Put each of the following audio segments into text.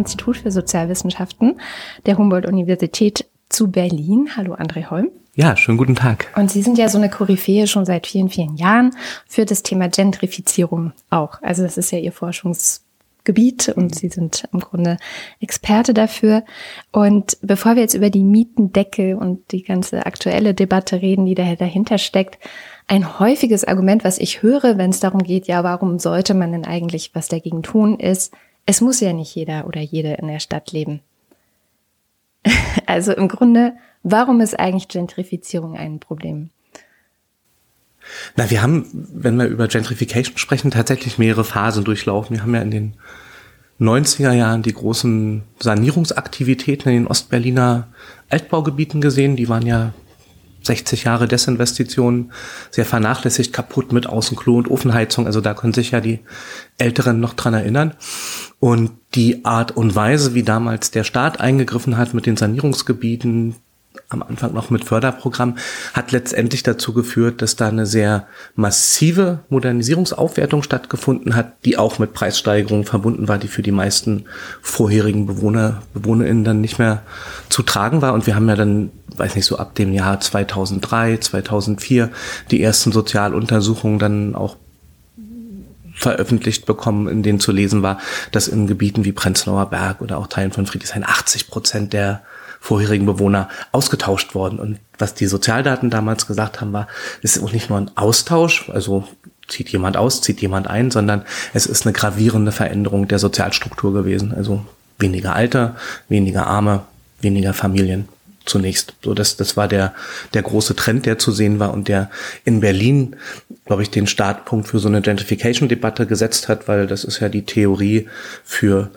Institut für Sozialwissenschaften der Humboldt-Universität zu Berlin. Hallo André Holm. Ja, schönen guten Tag. Und Sie sind ja so eine Koryphäe schon seit vielen, vielen Jahren für das Thema Gentrifizierung auch. Also das ist ja Ihr Forschungsgebiet und Sie sind im Grunde Experte dafür. Und bevor wir jetzt über die Mietendecke und die ganze aktuelle Debatte reden, die dahinter steckt, ein häufiges Argument, was ich höre, wenn es darum geht, ja, warum sollte man denn eigentlich was dagegen tun, ist, es muss ja nicht jeder oder jede in der Stadt leben. also im Grunde, warum ist eigentlich Gentrifizierung ein Problem? Na, wir haben, wenn wir über Gentrification sprechen, tatsächlich mehrere Phasen durchlaufen. Wir haben ja in den 90er Jahren die großen Sanierungsaktivitäten in den Ostberliner Altbaugebieten gesehen. Die waren ja 60 Jahre Desinvestitionen, sehr vernachlässigt, kaputt mit Außenklo und Ofenheizung. Also da können sich ja die Älteren noch dran erinnern. Und die Art und Weise, wie damals der Staat eingegriffen hat mit den Sanierungsgebieten, am Anfang noch mit Förderprogramm, hat letztendlich dazu geführt, dass da eine sehr massive Modernisierungsaufwertung stattgefunden hat, die auch mit Preissteigerungen verbunden war, die für die meisten vorherigen Bewohner, BewohnerInnen dann nicht mehr zu tragen war. Und wir haben ja dann, weiß nicht, so ab dem Jahr 2003, 2004 die ersten Sozialuntersuchungen dann auch veröffentlicht bekommen, in denen zu lesen war, dass in Gebieten wie Prenzlauer Berg oder auch Teilen von Friedrichshain 80 Prozent der vorherigen Bewohner ausgetauscht worden. Und was die Sozialdaten damals gesagt haben, war, es ist nicht nur ein Austausch, also zieht jemand aus, zieht jemand ein, sondern es ist eine gravierende Veränderung der Sozialstruktur gewesen. Also weniger Alter, weniger Arme, weniger Familien zunächst. So, das, das war der, der große Trend, der zu sehen war und der in Berlin, glaube ich, den Startpunkt für so eine Gentrification-Debatte gesetzt hat, weil das ist ja die Theorie für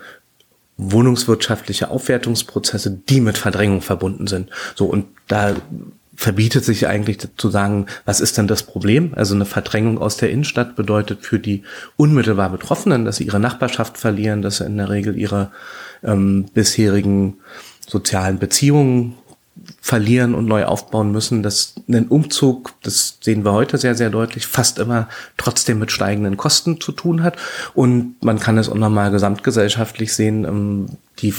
wohnungswirtschaftliche Aufwertungsprozesse, die mit Verdrängung verbunden sind. So, und da verbietet sich eigentlich zu sagen, was ist denn das Problem? Also eine Verdrängung aus der Innenstadt bedeutet für die unmittelbar Betroffenen, dass sie ihre Nachbarschaft verlieren, dass sie in der Regel ihre ähm, bisherigen sozialen Beziehungen verlieren und neu aufbauen müssen, dass ein Umzug, das sehen wir heute sehr, sehr deutlich, fast immer trotzdem mit steigenden Kosten zu tun hat. Und man kann es auch nochmal gesamtgesellschaftlich sehen, ähm, die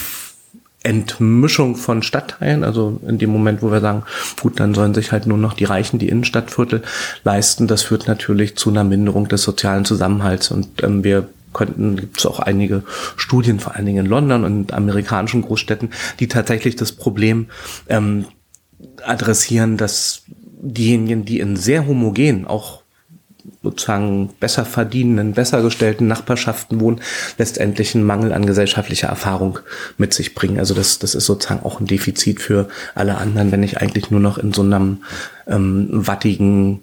Entmischung von Stadtteilen, also in dem Moment, wo wir sagen, gut, dann sollen sich halt nur noch die Reichen die Innenstadtviertel leisten, das führt natürlich zu einer Minderung des sozialen Zusammenhalts. Und ähm, wir könnten, gibt es auch einige Studien, vor allen Dingen in London und amerikanischen Großstädten, die tatsächlich das Problem ähm, adressieren, dass diejenigen, die in sehr homogen, auch sozusagen besser verdienenden, besser gestellten Nachbarschaften wohnen, letztendlich einen Mangel an gesellschaftlicher Erfahrung mit sich bringen. Also das, das ist sozusagen auch ein Defizit für alle anderen, wenn ich eigentlich nur noch in so einem ähm, wattigen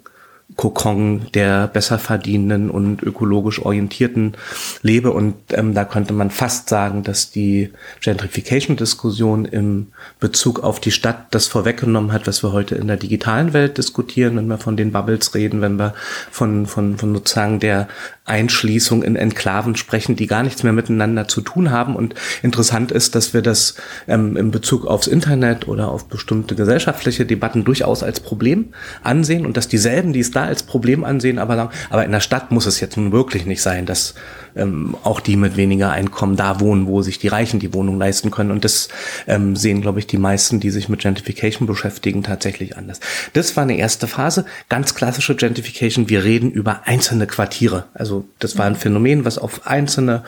Kokon der besser verdienenden und ökologisch orientierten lebe. Und ähm, da könnte man fast sagen, dass die Gentrification-Diskussion im Bezug auf die Stadt das vorweggenommen hat, was wir heute in der digitalen Welt diskutieren, wenn wir von den Bubbles reden, wenn wir von, von, von sozusagen der Einschließung in Enklaven sprechen, die gar nichts mehr miteinander zu tun haben. Und interessant ist, dass wir das ähm, in Bezug aufs Internet oder auf bestimmte gesellschaftliche Debatten durchaus als Problem ansehen und dass dieselben, die es da als Problem ansehen, aber sagen, aber in der Stadt muss es jetzt nun wirklich nicht sein, dass ähm, auch die mit weniger Einkommen da wohnen, wo sich die Reichen die Wohnung leisten können. Und das ähm, sehen, glaube ich, die meisten, die sich mit Gentrification beschäftigen, tatsächlich anders. Das war eine erste Phase, ganz klassische Gentrification. Wir reden über einzelne Quartiere. Also das war ein Phänomen, was auf einzelne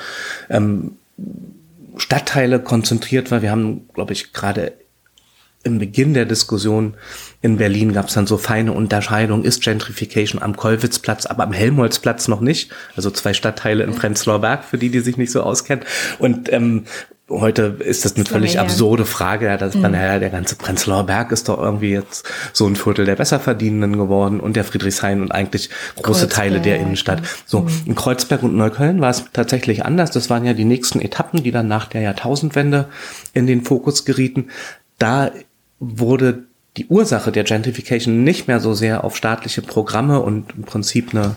ähm, Stadtteile konzentriert war. Wir haben, glaube ich, gerade im Beginn der Diskussion in Berlin gab es dann so feine Unterscheidung, ist Gentrification am Kollwitzplatz, aber am Helmholtzplatz noch nicht. Also zwei Stadtteile in Prenzlauer Berg, für die, die sich nicht so auskennen. Und ähm, heute ist das eine völlig absurde Frage, ja, dass mhm. man, ja, der ganze Prenzlauer Berg ist doch irgendwie jetzt so ein Viertel der Besserverdienenden geworden und der Friedrichshain und eigentlich große Kreuzberg. Teile der Innenstadt. So, mhm. in Kreuzberg und Neukölln war es tatsächlich anders. Das waren ja die nächsten Etappen, die dann nach der Jahrtausendwende in den Fokus gerieten. Da wurde die Ursache der Gentrification nicht mehr so sehr auf staatliche Programme und im Prinzip eine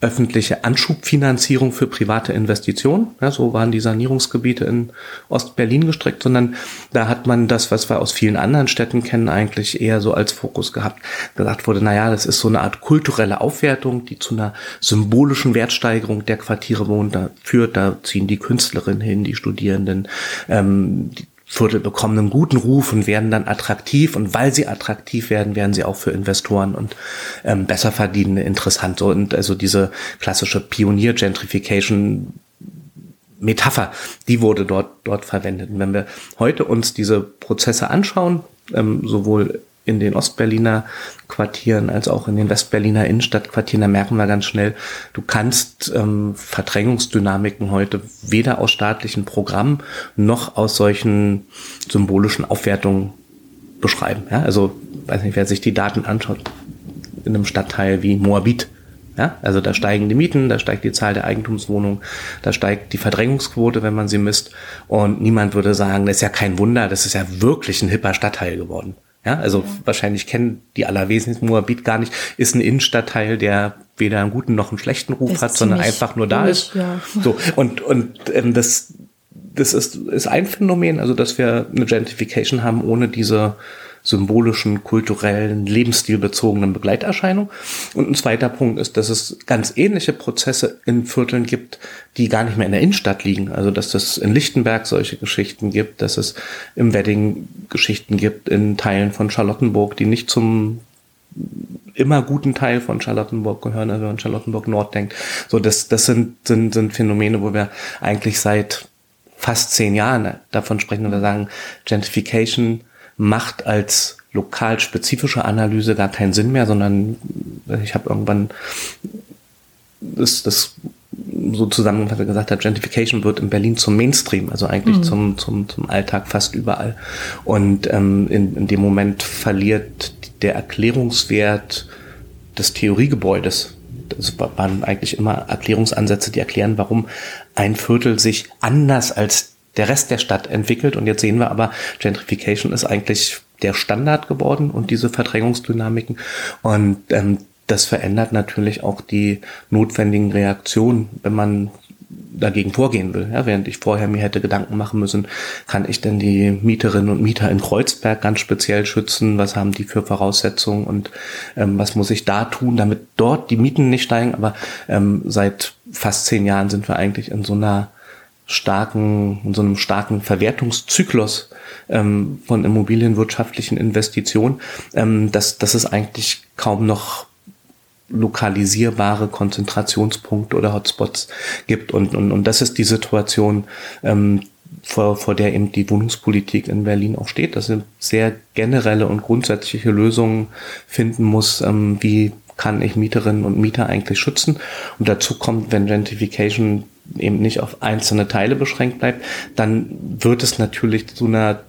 öffentliche Anschubfinanzierung für private Investitionen. Ja, so waren die Sanierungsgebiete in Ostberlin gestrickt, sondern da hat man das, was wir aus vielen anderen Städten kennen, eigentlich eher so als Fokus gehabt. Gesagt wurde, na ja, das ist so eine Art kulturelle Aufwertung, die zu einer symbolischen Wertsteigerung der Quartiere wohnt, da führt. Da ziehen die Künstlerinnen hin, die Studierenden, ähm, die Viertel bekommen einen guten Ruf und werden dann attraktiv. Und weil sie attraktiv werden, werden sie auch für Investoren und ähm, besser verdienende interessant. Und also diese klassische Pionier-Gentrification Metapher, die wurde dort, dort verwendet. Und wenn wir heute uns diese Prozesse anschauen, ähm, sowohl in den Ostberliner Quartieren als auch in den Westberliner Innenstadtquartieren, da merken wir ganz schnell, du kannst ähm, Verdrängungsdynamiken heute weder aus staatlichen Programmen noch aus solchen symbolischen Aufwertungen beschreiben. Ja? Also, weiß nicht, wer sich die Daten anschaut, in einem Stadtteil wie Moabit, ja, also da steigen die Mieten, da steigt die Zahl der Eigentumswohnungen, da steigt die Verdrängungsquote, wenn man sie misst. Und niemand würde sagen, das ist ja kein Wunder, das ist ja wirklich ein hipper Stadtteil geworden. Ja, also ja. wahrscheinlich kennen die allerwesentlichen Moabit gar nicht, ist ein Innenstadtteil, der weder einen guten noch einen schlechten Ruf ist hat, sondern einfach nur da ist. Ja. So, und, und ähm, das, das ist, ist ein Phänomen, also dass wir eine Gentrification haben ohne diese symbolischen, kulturellen, lebensstilbezogenen Begleiterscheinung. Und ein zweiter Punkt ist, dass es ganz ähnliche Prozesse in Vierteln gibt, die gar nicht mehr in der Innenstadt liegen. Also dass es in Lichtenberg solche Geschichten gibt, dass es im Wedding Geschichten gibt in Teilen von Charlottenburg, die nicht zum immer guten Teil von Charlottenburg gehören, also wenn man Charlottenburg Nord denkt. So, das, das sind, sind, sind Phänomene, wo wir eigentlich seit fast zehn Jahren davon sprechen und wir sagen, Gentrification macht als lokal spezifische Analyse gar keinen Sinn mehr, sondern ich habe irgendwann das, das so zusammengefasst gesagt hat, Gentrification wird in Berlin zum Mainstream, also eigentlich mhm. zum, zum, zum Alltag fast überall. Und ähm, in, in dem Moment verliert der Erklärungswert des Theoriegebäudes. Das waren eigentlich immer Erklärungsansätze, die erklären, warum ein Viertel sich anders als der Rest der Stadt entwickelt. Und jetzt sehen wir aber, Gentrification ist eigentlich der Standard geworden und diese Verdrängungsdynamiken. Und ähm, das verändert natürlich auch die notwendigen Reaktionen, wenn man dagegen vorgehen will. Ja, während ich vorher mir hätte Gedanken machen müssen, kann ich denn die Mieterinnen und Mieter in Kreuzberg ganz speziell schützen? Was haben die für Voraussetzungen und ähm, was muss ich da tun, damit dort die Mieten nicht steigen? Aber ähm, seit fast zehn Jahren sind wir eigentlich in so einer starken, in so einem starken Verwertungszyklus ähm, von immobilienwirtschaftlichen Investitionen, ähm, dass, dass es eigentlich kaum noch lokalisierbare Konzentrationspunkte oder Hotspots gibt. Und, und, und das ist die Situation, ähm, vor, vor der eben die Wohnungspolitik in Berlin auch steht, dass sie sehr generelle und grundsätzliche Lösungen finden muss, ähm, wie kann ich Mieterinnen und Mieter eigentlich schützen. Und dazu kommt, wenn Gentrification eben nicht auf einzelne Teile beschränkt bleibt, dann wird es natürlich zu einer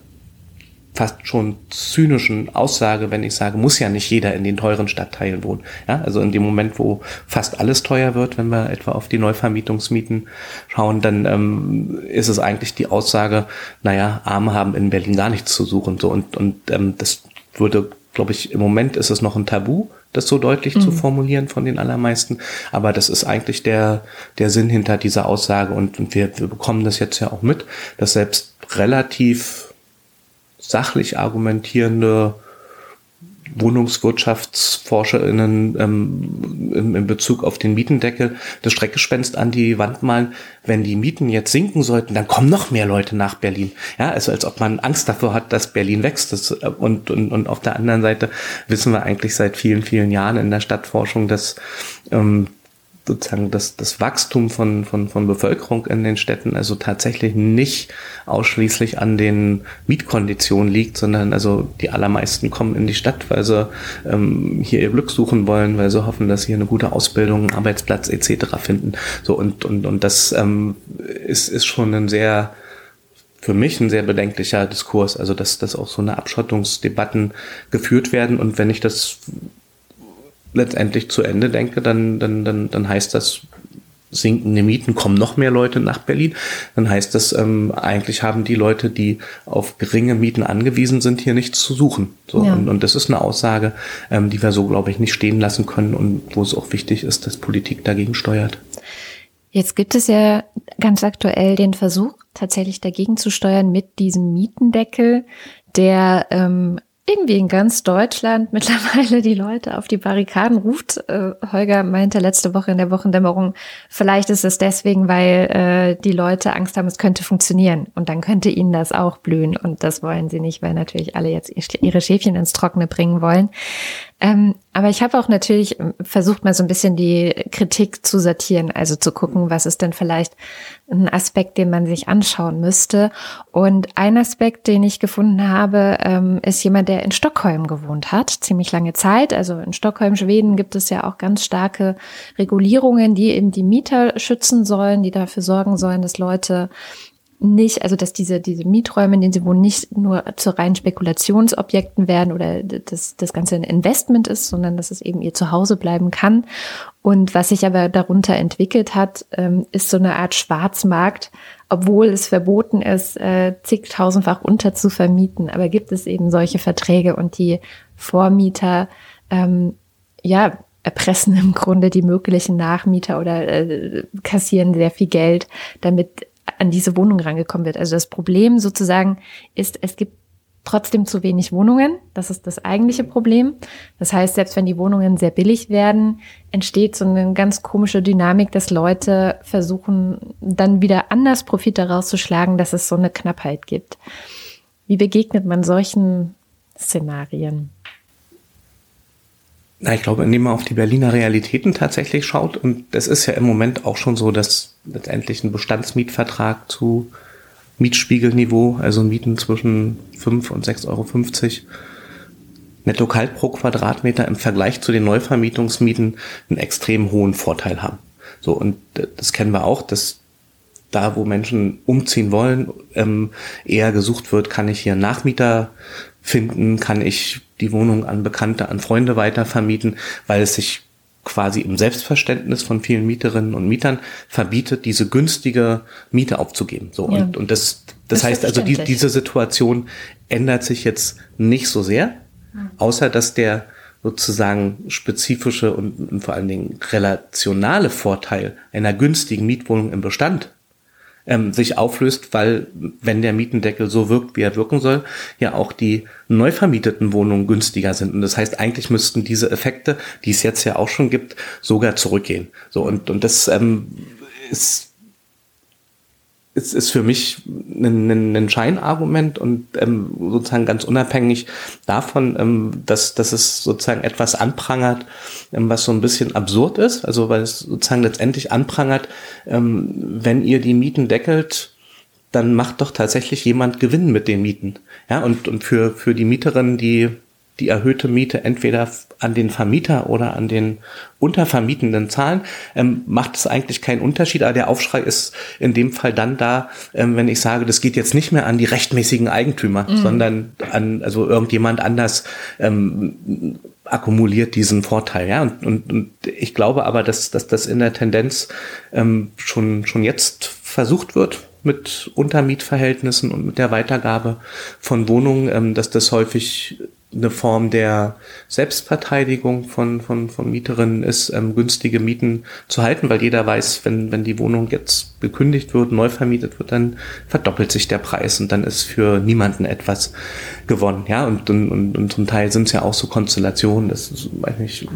fast schon zynischen Aussage, wenn ich sage, muss ja nicht jeder in den teuren Stadtteilen wohnen. Ja, also in dem Moment, wo fast alles teuer wird, wenn wir etwa auf die Neuvermietungsmieten schauen, dann ähm, ist es eigentlich die Aussage, naja, Arme haben in Berlin gar nichts zu suchen. So und, und ähm, das würde, glaube ich, im Moment ist es noch ein Tabu das so deutlich mhm. zu formulieren von den allermeisten. Aber das ist eigentlich der, der Sinn hinter dieser Aussage und, und wir, wir bekommen das jetzt ja auch mit, dass selbst relativ sachlich argumentierende WohnungswirtschaftsforscherInnen ähm, in, in Bezug auf den Mietendeckel das Streckgespenst an die Wand malen, wenn die Mieten jetzt sinken sollten, dann kommen noch mehr Leute nach Berlin. Ja, also als ob man Angst davor hat, dass Berlin wächst. Das, äh, und, und, und auf der anderen Seite wissen wir eigentlich seit vielen, vielen Jahren in der Stadtforschung, dass ähm, sozusagen das, das Wachstum von, von, von Bevölkerung in den Städten also tatsächlich nicht ausschließlich an den Mietkonditionen liegt, sondern also die allermeisten kommen in die Stadt, weil sie ähm, hier ihr Glück suchen wollen, weil sie hoffen, dass sie hier eine gute Ausbildung, einen Arbeitsplatz etc. finden. So und, und, und das ähm, ist, ist schon ein sehr für mich ein sehr bedenklicher Diskurs, also dass, dass auch so eine Abschottungsdebatten geführt werden und wenn ich das letztendlich zu Ende denke, dann, dann, dann, dann heißt das sinkende Mieten kommen noch mehr Leute nach Berlin, dann heißt das, ähm, eigentlich haben die Leute, die auf geringe Mieten angewiesen sind, hier nichts zu suchen. So, ja. und, und das ist eine Aussage, ähm, die wir so, glaube ich, nicht stehen lassen können und wo es auch wichtig ist, dass Politik dagegen steuert. Jetzt gibt es ja ganz aktuell den Versuch, tatsächlich dagegen zu steuern mit diesem Mietendeckel, der ähm, irgendwie in ganz Deutschland mittlerweile die Leute auf die Barrikaden ruft. Äh, Holger meinte letzte Woche in der Wochendämmerung, vielleicht ist es deswegen, weil äh, die Leute Angst haben, es könnte funktionieren und dann könnte ihnen das auch blühen und das wollen sie nicht, weil natürlich alle jetzt ihre Schäfchen ins Trockene bringen wollen. Ähm, aber ich habe auch natürlich ähm, versucht, mal so ein bisschen die Kritik zu sortieren, also zu gucken, was ist denn vielleicht ein Aspekt, den man sich anschauen müsste. Und ein Aspekt, den ich gefunden habe, ähm, ist jemand, der in Stockholm gewohnt hat, ziemlich lange Zeit. Also in Stockholm, Schweden gibt es ja auch ganz starke Regulierungen, die eben die Mieter schützen sollen, die dafür sorgen sollen, dass Leute nicht, also dass diese, diese Mieträume, in denen sie wohnen, nicht nur zu reinen Spekulationsobjekten werden oder dass das Ganze ein Investment ist, sondern dass es eben ihr Zuhause bleiben kann. Und was sich aber darunter entwickelt hat, ähm, ist so eine Art Schwarzmarkt, obwohl es verboten ist, äh, zigtausendfach unterzuvermieten. Aber gibt es eben solche Verträge und die Vormieter, ähm, ja, erpressen im Grunde die möglichen Nachmieter oder äh, kassieren sehr viel Geld, damit an diese Wohnung rangekommen wird. Also das Problem sozusagen ist, es gibt trotzdem zu wenig Wohnungen. Das ist das eigentliche Problem. Das heißt, selbst wenn die Wohnungen sehr billig werden, entsteht so eine ganz komische Dynamik, dass Leute versuchen, dann wieder anders Profit daraus zu schlagen, dass es so eine Knappheit gibt. Wie begegnet man solchen Szenarien? Na, ich glaube, indem man auf die Berliner Realitäten tatsächlich schaut, und das ist ja im Moment auch schon so, dass letztendlich ein Bestandsmietvertrag zu Mietspiegelniveau, also Mieten zwischen 5 und 6,50 Euro netto kalt pro Quadratmeter im Vergleich zu den Neuvermietungsmieten einen extrem hohen Vorteil haben. So, und das kennen wir auch, dass da, wo Menschen umziehen wollen, ähm, eher gesucht wird, kann ich hier Nachmieter finden, kann ich die Wohnung an Bekannte, an Freunde weitervermieten, weil es sich quasi im Selbstverständnis von vielen Mieterinnen und Mietern verbietet, diese günstige Miete aufzugeben. So ja. und, und das, das, das heißt also, die, diese Situation ändert sich jetzt nicht so sehr, außer dass der sozusagen spezifische und, und vor allen Dingen relationale Vorteil einer günstigen Mietwohnung im Bestand ähm, sich auflöst, weil wenn der Mietendeckel so wirkt, wie er wirken soll, ja auch die neu vermieteten Wohnungen günstiger sind. Und das heißt, eigentlich müssten diese Effekte, die es jetzt ja auch schon gibt, sogar zurückgehen. So und und das ähm, ist ist, ist für mich ein, ein, ein Scheinargument und ähm, sozusagen ganz unabhängig davon, ähm, dass, dass es sozusagen etwas anprangert, ähm, was so ein bisschen absurd ist, also weil es sozusagen letztendlich anprangert, ähm, wenn ihr die Mieten deckelt, dann macht doch tatsächlich jemand Gewinn mit den Mieten. Ja, und, und für, für die Mieterinnen, die die erhöhte Miete entweder an den Vermieter oder an den Untervermietenden zahlen, ähm, macht es eigentlich keinen Unterschied. Aber der Aufschrei ist in dem Fall dann da, ähm, wenn ich sage, das geht jetzt nicht mehr an die rechtmäßigen Eigentümer, mhm. sondern an, also irgendjemand anders ähm, akkumuliert diesen Vorteil. Ja, und, und, und ich glaube aber, dass, dass das in der Tendenz ähm, schon, schon jetzt versucht wird, mit Untermietverhältnissen und mit der Weitergabe von Wohnungen, ähm, dass das häufig eine Form der Selbstverteidigung von, von, von Mieterinnen ist, ähm, günstige Mieten zu halten, weil jeder weiß, wenn, wenn die Wohnung jetzt gekündigt wird, neu vermietet wird, dann verdoppelt sich der Preis und dann ist für niemanden etwas gewonnen. Ja, und, und, und, zum Teil sind es ja auch so Konstellationen, dass weiß nicht,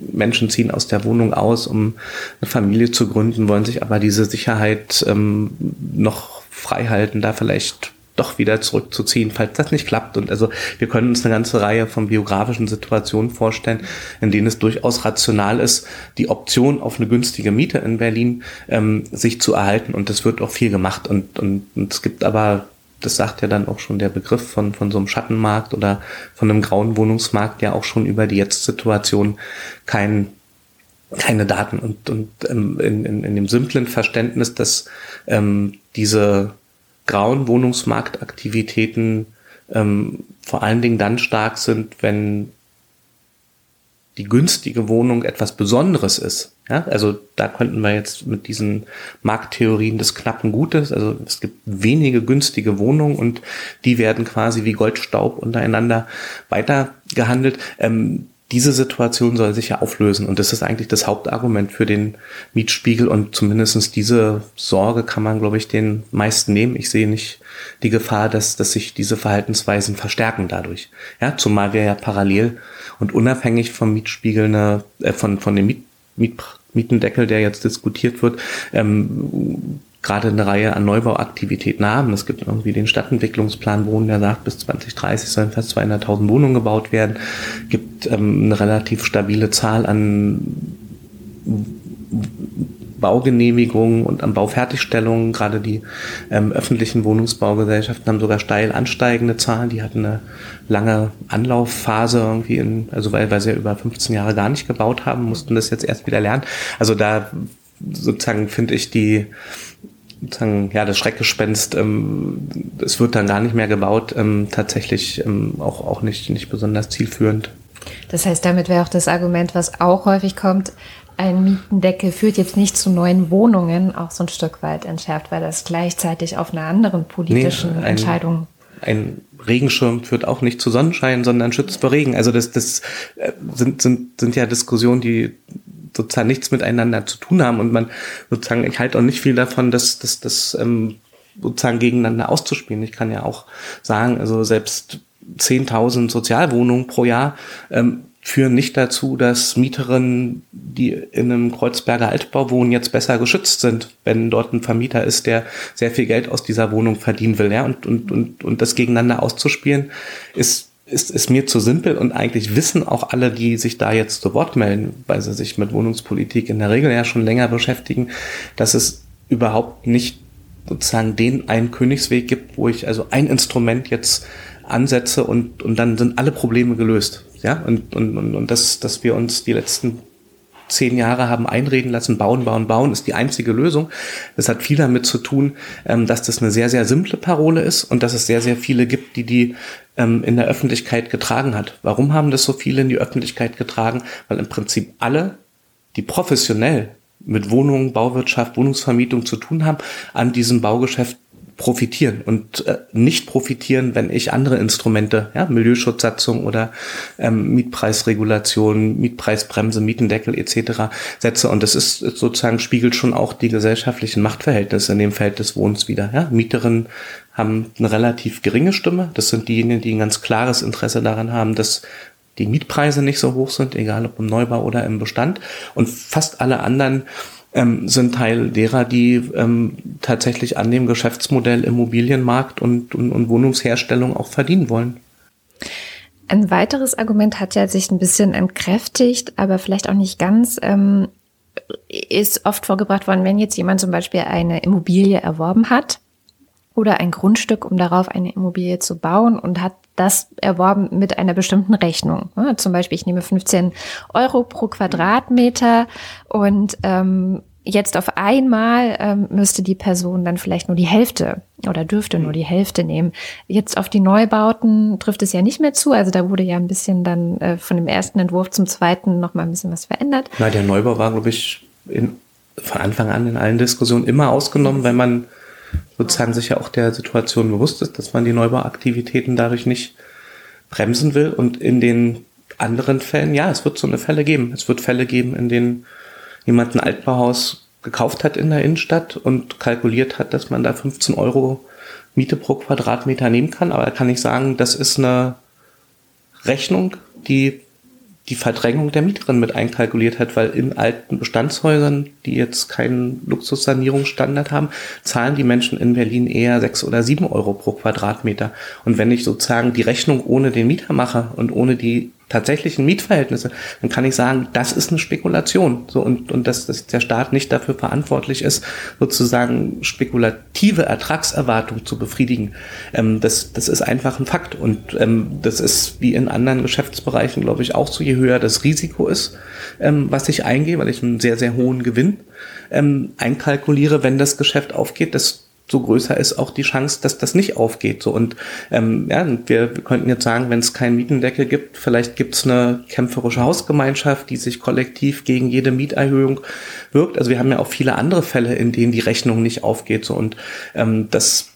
Menschen ziehen aus der Wohnung aus, um eine Familie zu gründen, wollen sich aber diese Sicherheit ähm, noch frei halten, da vielleicht doch wieder zurückzuziehen, falls das nicht klappt. Und also wir können uns eine ganze Reihe von biografischen Situationen vorstellen, in denen es durchaus rational ist, die Option auf eine günstige Miete in Berlin ähm, sich zu erhalten. Und das wird auch viel gemacht. Und, und, und es gibt aber das sagt ja dann auch schon der Begriff von, von so einem Schattenmarkt oder von einem grauen Wohnungsmarkt ja auch schon über die Jetzt-Situation kein, keine Daten. Und, und ähm, in, in, in dem simplen Verständnis, dass ähm, diese grauen Wohnungsmarktaktivitäten ähm, vor allen Dingen dann stark sind, wenn die günstige Wohnung etwas Besonderes ist. Ja, also da könnten wir jetzt mit diesen Markttheorien des knappen Gutes, also es gibt wenige günstige Wohnungen und die werden quasi wie Goldstaub untereinander weitergehandelt. Ähm, diese Situation soll sich ja auflösen und das ist eigentlich das Hauptargument für den Mietspiegel und zumindestens diese Sorge kann man, glaube ich, den meisten nehmen. Ich sehe nicht die Gefahr, dass, dass sich diese Verhaltensweisen verstärken dadurch. Ja, zumal wir ja parallel und unabhängig vom Mietspiegel eine, äh, von, von dem Miet, Miet, Mietendeckel, der jetzt diskutiert wird, ähm, gerade eine Reihe an Neubauaktivitäten haben. Es gibt irgendwie den Stadtentwicklungsplan Wohnen, der sagt, bis 2030 sollen fast 200.000 Wohnungen gebaut werden. Es gibt ähm, eine relativ stabile Zahl an Baugenehmigungen und an Baufertigstellungen. Gerade die ähm, öffentlichen Wohnungsbaugesellschaften haben sogar steil ansteigende Zahlen. Die hatten eine lange Anlaufphase irgendwie, in, also weil, weil sie ja über 15 Jahre gar nicht gebaut haben, mussten das jetzt erst wieder lernen. Also da sozusagen finde ich die sozusagen, ja, das Schreckgespenst, ähm, es wird dann gar nicht mehr gebaut, ähm, tatsächlich ähm, auch, auch nicht, nicht besonders zielführend. Das heißt, damit wäre auch das Argument, was auch häufig kommt, ein Mietendeckel führt jetzt nicht zu neuen Wohnungen, auch so ein Stück weit entschärft, weil das gleichzeitig auf einer anderen politischen nee, ein, Entscheidung. Ein Regenschirm führt auch nicht zu Sonnenschein, sondern schützt vor Regen. Also das, das äh, sind, sind, sind ja Diskussionen, die sozusagen nichts miteinander zu tun haben und man sozusagen, ich halte auch nicht viel davon, dass das dass, ähm, sozusagen gegeneinander auszuspielen. Ich kann ja auch sagen, also selbst 10.000 Sozialwohnungen pro Jahr ähm, führen nicht dazu, dass Mieterinnen, die in einem Kreuzberger Altbau wohnen, jetzt besser geschützt sind, wenn dort ein Vermieter ist, der sehr viel Geld aus dieser Wohnung verdienen will. Ja? Und, und, und, und das gegeneinander auszuspielen, ist ist, ist mir zu simpel und eigentlich wissen auch alle, die sich da jetzt zu Wort melden, weil sie sich mit Wohnungspolitik in der Regel ja schon länger beschäftigen, dass es überhaupt nicht sozusagen den einen Königsweg gibt, wo ich also ein Instrument jetzt ansetze und, und dann sind alle Probleme gelöst. Ja, und, und, und, und das, dass wir uns die letzten zehn Jahre haben einreden lassen, bauen, bauen, bauen ist die einzige Lösung. Das hat viel damit zu tun, ähm, dass das eine sehr, sehr simple Parole ist und dass es sehr, sehr viele gibt, die die ähm, in der Öffentlichkeit getragen hat. Warum haben das so viele in die Öffentlichkeit getragen? Weil im Prinzip alle, die professionell mit Wohnungen, Bauwirtschaft, Wohnungsvermietung zu tun haben, an diesem Baugeschäft profitieren und äh, nicht profitieren, wenn ich andere Instrumente, ja, Milieuschutzsatzung oder ähm, Mietpreisregulation, Mietpreisbremse, Mietendeckel etc. setze. Und das ist sozusagen spiegelt schon auch die gesellschaftlichen Machtverhältnisse in dem Feld des Wohnens wieder. Ja? Mieterinnen haben eine relativ geringe Stimme. Das sind diejenigen, die ein ganz klares Interesse daran haben, dass die Mietpreise nicht so hoch sind, egal ob im Neubau oder im Bestand. Und fast alle anderen ähm, sind Teil derer, die ähm, tatsächlich an dem Geschäftsmodell Immobilienmarkt und, und, und Wohnungsherstellung auch verdienen wollen. Ein weiteres Argument hat ja sich ein bisschen entkräftigt, aber vielleicht auch nicht ganz. Ähm, ist oft vorgebracht worden, wenn jetzt jemand zum Beispiel eine Immobilie erworben hat oder ein Grundstück, um darauf eine Immobilie zu bauen und hat das erworben mit einer bestimmten Rechnung. Ja, zum Beispiel, ich nehme 15 Euro pro Quadratmeter und ähm, jetzt auf einmal ähm, müsste die Person dann vielleicht nur die Hälfte oder dürfte nur die Hälfte nehmen. Jetzt auf die Neubauten trifft es ja nicht mehr zu. Also da wurde ja ein bisschen dann äh, von dem ersten Entwurf zum zweiten noch mal ein bisschen was verändert. Na, der Neubau war, glaube ich, in, von Anfang an in allen Diskussionen immer ausgenommen, wenn man sozusagen sich ja auch der Situation bewusst ist, dass man die Neubauaktivitäten dadurch nicht bremsen will. Und in den anderen Fällen, ja, es wird so eine Fälle geben. Es wird Fälle geben, in denen jemand ein Altbauhaus gekauft hat in der Innenstadt und kalkuliert hat, dass man da 15 Euro Miete pro Quadratmeter nehmen kann. Aber da kann ich sagen, das ist eine Rechnung, die die Verdrängung der Mieterin mit einkalkuliert hat, weil in alten Bestandshäusern, die jetzt keinen Luxussanierungsstandard haben, zahlen die Menschen in Berlin eher sechs oder sieben Euro pro Quadratmeter. Und wenn ich sozusagen die Rechnung ohne den Mieter mache und ohne die tatsächlichen Mietverhältnisse, dann kann ich sagen, das ist eine Spekulation. So und, und dass, dass der Staat nicht dafür verantwortlich ist, sozusagen spekulative Ertragserwartungen zu befriedigen. Ähm, das, das ist einfach ein Fakt. Und ähm, das ist wie in anderen Geschäftsbereichen, glaube ich, auch so, je höher das Risiko ist, ähm, was ich eingehe, weil ich einen sehr, sehr hohen Gewinn ähm, einkalkuliere, wenn das Geschäft aufgeht, das so größer ist auch die Chance, dass das nicht aufgeht. So und ähm, ja, wir könnten jetzt sagen, wenn es keinen Mietendeckel gibt, vielleicht gibt es eine kämpferische Hausgemeinschaft, die sich kollektiv gegen jede Mieterhöhung wirkt. Also wir haben ja auch viele andere Fälle, in denen die Rechnung nicht aufgeht. So und ähm, das,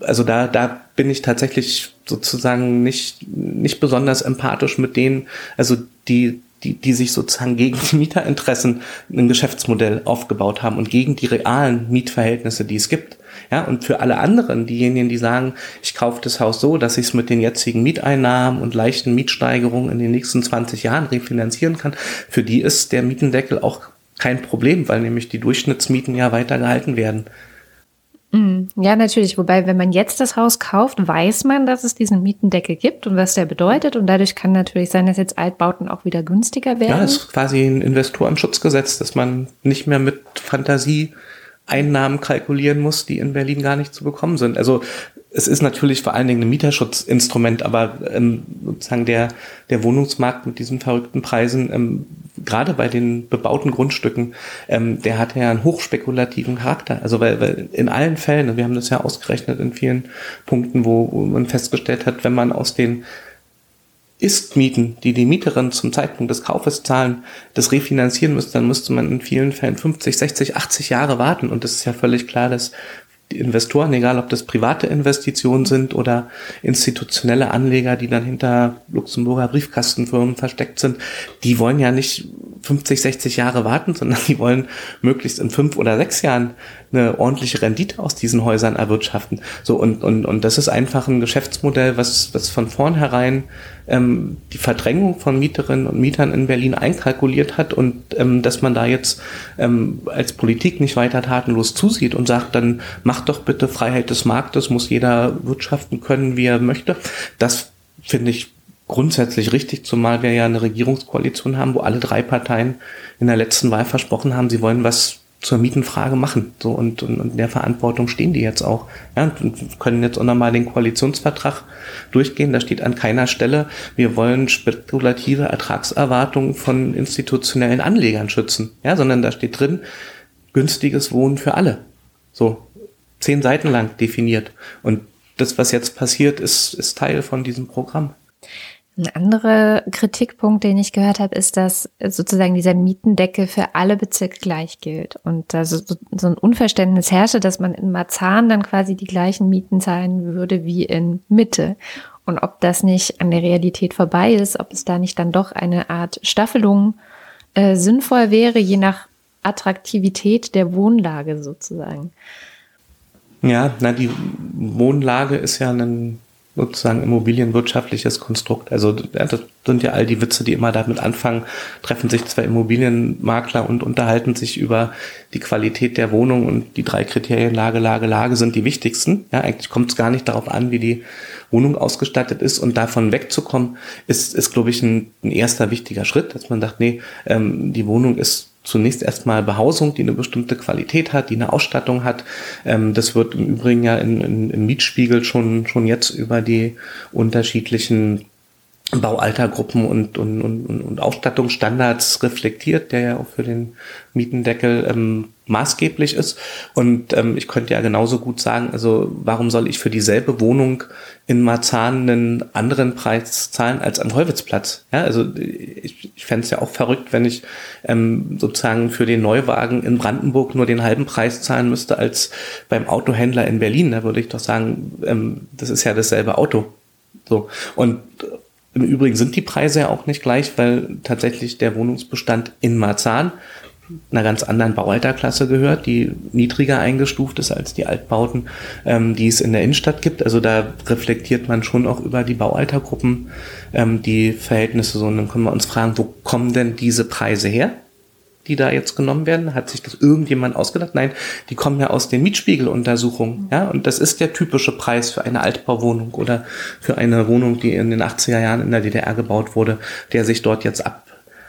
also da, da bin ich tatsächlich sozusagen nicht nicht besonders empathisch mit denen, also die die, die sich sozusagen gegen die Mieterinteressen ein Geschäftsmodell aufgebaut haben und gegen die realen Mietverhältnisse, die es gibt. Ja, und für alle anderen, diejenigen, die sagen, ich kaufe das Haus so, dass ich es mit den jetzigen Mieteinnahmen und leichten Mietsteigerungen in den nächsten 20 Jahren refinanzieren kann, für die ist der Mietendeckel auch kein Problem, weil nämlich die Durchschnittsmieten ja weiter gehalten werden. Mhm. Ja, natürlich. Wobei, wenn man jetzt das Haus kauft, weiß man, dass es diesen Mietendeckel gibt und was der bedeutet. Und dadurch kann natürlich sein, dass jetzt Altbauten auch wieder günstiger werden. Ja, ist quasi ein Investorenschutzgesetz, dass man nicht mehr mit Fantasie Einnahmen kalkulieren muss, die in Berlin gar nicht zu bekommen sind. Also es ist natürlich vor allen Dingen ein Mieterschutzinstrument, aber ähm, sozusagen der, der Wohnungsmarkt mit diesen verrückten Preisen, ähm, gerade bei den bebauten Grundstücken, ähm, der hat ja einen hochspekulativen Charakter. Also weil, weil in allen Fällen, wir haben das ja ausgerechnet in vielen Punkten, wo, wo man festgestellt hat, wenn man aus den ist-Mieten, die die Mieterin zum Zeitpunkt des Kaufes zahlen, das refinanzieren müsste, dann müsste man in vielen Fällen 50, 60, 80 Jahre warten. Und es ist ja völlig klar, dass die Investoren, egal ob das private Investitionen sind oder institutionelle Anleger, die dann hinter Luxemburger Briefkastenfirmen versteckt sind, die wollen ja nicht 50, 60 Jahre warten, sondern die wollen möglichst in fünf oder sechs Jahren eine ordentliche Rendite aus diesen Häusern erwirtschaften. So und und und das ist einfach ein Geschäftsmodell, was was von vornherein ähm, die Verdrängung von Mieterinnen und Mietern in Berlin einkalkuliert hat und ähm, dass man da jetzt ähm, als Politik nicht weiter tatenlos zusieht und sagt, dann macht doch bitte Freiheit des Marktes, muss jeder wirtschaften können, wie er möchte. Das finde ich grundsätzlich richtig, zumal wir ja eine Regierungskoalition haben, wo alle drei Parteien in der letzten Wahl versprochen haben, sie wollen was zur Mietenfrage machen. So und, und, und in der Verantwortung stehen die jetzt auch. Ja, und können jetzt auch nochmal den Koalitionsvertrag durchgehen. Da steht an keiner Stelle, wir wollen spekulative Ertragserwartungen von institutionellen Anlegern schützen. Ja, sondern da steht drin, günstiges Wohnen für alle. So zehn Seiten lang definiert. Und das, was jetzt passiert, ist, ist Teil von diesem Programm. Ein anderer Kritikpunkt, den ich gehört habe, ist, dass sozusagen dieser Mietendeckel für alle Bezirke gleich gilt. Und also so ein Unverständnis herrsche, dass man in Marzahn dann quasi die gleichen Mieten zahlen würde wie in Mitte. Und ob das nicht an der Realität vorbei ist, ob es da nicht dann doch eine Art Staffelung äh, sinnvoll wäre, je nach Attraktivität der Wohnlage sozusagen. Ja, na, die Wohnlage ist ja ein sozusagen immobilienwirtschaftliches Konstrukt. Also das sind ja all die Witze, die immer damit anfangen, treffen sich zwei Immobilienmakler und unterhalten sich über die Qualität der Wohnung und die drei Kriterien Lage, Lage, Lage sind die wichtigsten. Ja, eigentlich kommt es gar nicht darauf an, wie die Wohnung ausgestattet ist und davon wegzukommen, ist, ist glaube ich, ein, ein erster wichtiger Schritt, dass man sagt, nee, ähm, die Wohnung ist zunächst erstmal Behausung, die eine bestimmte Qualität hat, die eine Ausstattung hat. Ähm, das wird im Übrigen ja in, in, im Mietspiegel schon, schon jetzt über die unterschiedlichen Baualtergruppen und, und, und, und Ausstattungsstandards reflektiert, der ja auch für den Mietendeckel ähm, maßgeblich ist. Und ähm, ich könnte ja genauso gut sagen, also warum soll ich für dieselbe Wohnung in Marzahn einen anderen Preis zahlen als am Heuwitzplatz? Ja, also ich, ich fände es ja auch verrückt, wenn ich ähm, sozusagen für den Neuwagen in Brandenburg nur den halben Preis zahlen müsste als beim Autohändler in Berlin. Da würde ich doch sagen, ähm, das ist ja dasselbe Auto. So. Und im Übrigen sind die Preise ja auch nicht gleich, weil tatsächlich der Wohnungsbestand in Marzahn einer ganz anderen Baualterklasse gehört, die niedriger eingestuft ist als die Altbauten, ähm, die es in der Innenstadt gibt. Also da reflektiert man schon auch über die Baualtergruppen ähm, die Verhältnisse so. Und dann können wir uns fragen, wo kommen denn diese Preise her? Die da jetzt genommen werden? Hat sich das irgendjemand ausgedacht? Nein, die kommen ja aus den Mietspiegeluntersuchungen. Ja, und das ist der typische Preis für eine Altbauwohnung oder für eine Wohnung, die in den 80er Jahren in der DDR gebaut wurde, der sich dort jetzt ab,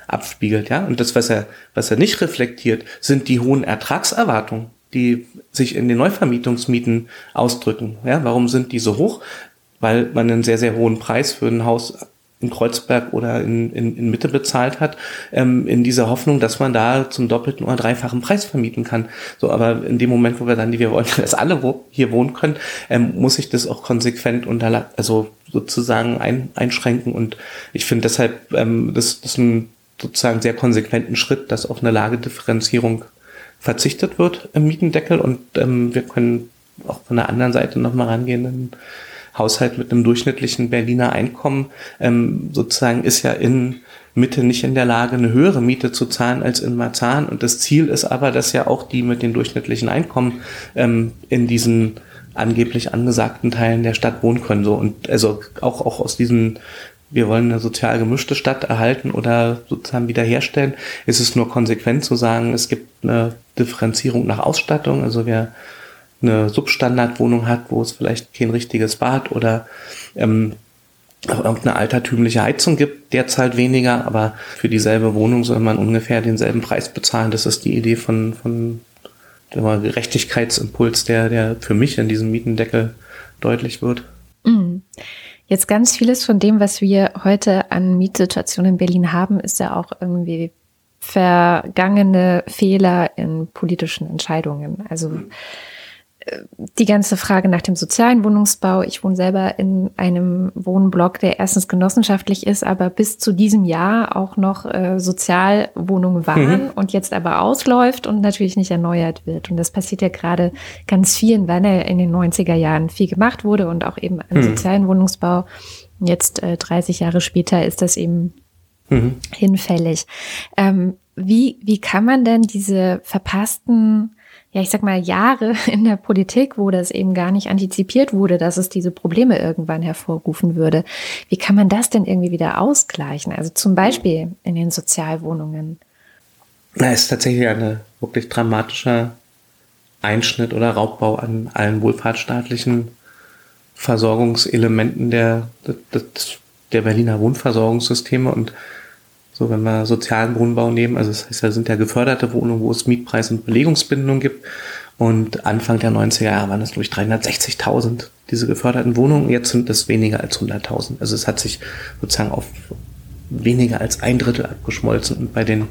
abspiegelt. Ja, und das, was er, was er nicht reflektiert, sind die hohen Ertragserwartungen, die sich in den Neuvermietungsmieten ausdrücken. Ja, warum sind die so hoch? Weil man einen sehr, sehr hohen Preis für ein Haus in Kreuzberg oder in, in, in Mitte bezahlt hat, ähm, in dieser Hoffnung, dass man da zum doppelten oder dreifachen Preis vermieten kann. So, aber in dem Moment, wo wir dann, die wir wollen, dass alle wo, hier wohnen können, ähm, muss ich das auch konsequent also sozusagen ein, einschränken. Und ich finde deshalb ähm, das, das ein sozusagen sehr konsequenten Schritt, dass auf eine Lagedifferenzierung verzichtet wird im Mietendeckel und ähm, wir können auch von der anderen Seite nochmal rangehen. Ein Haushalt mit einem durchschnittlichen Berliner Einkommen ähm, sozusagen ist ja in Mitte nicht in der Lage, eine höhere Miete zu zahlen als in Marzahn. Und das Ziel ist aber, dass ja auch die mit den durchschnittlichen Einkommen ähm, in diesen angeblich angesagten Teilen der Stadt wohnen können. So und also auch auch aus diesen wir wollen eine sozial gemischte Stadt erhalten oder sozusagen wiederherstellen, ist es nur konsequent zu sagen, es gibt eine Differenzierung nach Ausstattung. Also wer eine Substandardwohnung hat, wo es vielleicht kein richtiges Bad oder ähm, irgendeine altertümliche Heizung gibt, der zahlt weniger, aber für dieselbe Wohnung soll man ungefähr denselben Preis bezahlen. Das ist die Idee von, von dem Gerechtigkeitsimpuls, der, der für mich in diesem Mietendeckel deutlich wird. Mhm. Jetzt ganz vieles von dem, was wir heute an Mietsituationen in Berlin haben, ist ja auch irgendwie vergangene Fehler in politischen Entscheidungen. Also die ganze Frage nach dem sozialen Wohnungsbau. Ich wohne selber in einem Wohnblock, der erstens genossenschaftlich ist, aber bis zu diesem Jahr auch noch äh, Sozialwohnungen waren mhm. und jetzt aber ausläuft und natürlich nicht erneuert wird. Und das passiert ja gerade ganz vielen, weil er in den 90er Jahren viel gemacht wurde und auch eben an mhm. sozialen Wohnungsbau. Jetzt äh, 30 Jahre später ist das eben mhm. hinfällig. Ähm, wie, wie kann man denn diese verpassten ja, ich sag mal, Jahre in der Politik, wo das eben gar nicht antizipiert wurde, dass es diese Probleme irgendwann hervorrufen würde. Wie kann man das denn irgendwie wieder ausgleichen? Also zum Beispiel in den Sozialwohnungen. Na, ist tatsächlich ein wirklich dramatischer Einschnitt oder Raubbau an allen wohlfahrtsstaatlichen Versorgungselementen der, der, der Berliner Wohnversorgungssysteme und so, wenn wir sozialen Wohnbau nehmen, also das heißt, da sind ja geförderte Wohnungen, wo es Mietpreis- und Belegungsbindung gibt. Und Anfang der 90er Jahre waren es, glaube ich, 360.000, diese geförderten Wohnungen. Jetzt sind es weniger als 100.000. Also es hat sich sozusagen auf weniger als ein Drittel abgeschmolzen. Und bei den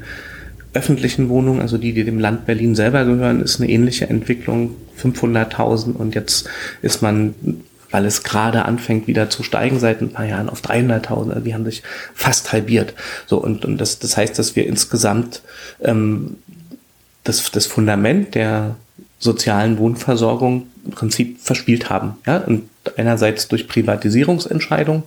öffentlichen Wohnungen, also die, die dem Land Berlin selber gehören, ist eine ähnliche Entwicklung, 500.000. Und jetzt ist man weil es gerade anfängt wieder zu steigen seit ein paar Jahren auf 300.000. Also die haben sich fast halbiert. So und, und das, das heißt, dass wir insgesamt ähm, das, das Fundament der sozialen Wohnversorgung im Prinzip verspielt haben. Ja? Und einerseits durch Privatisierungsentscheidungen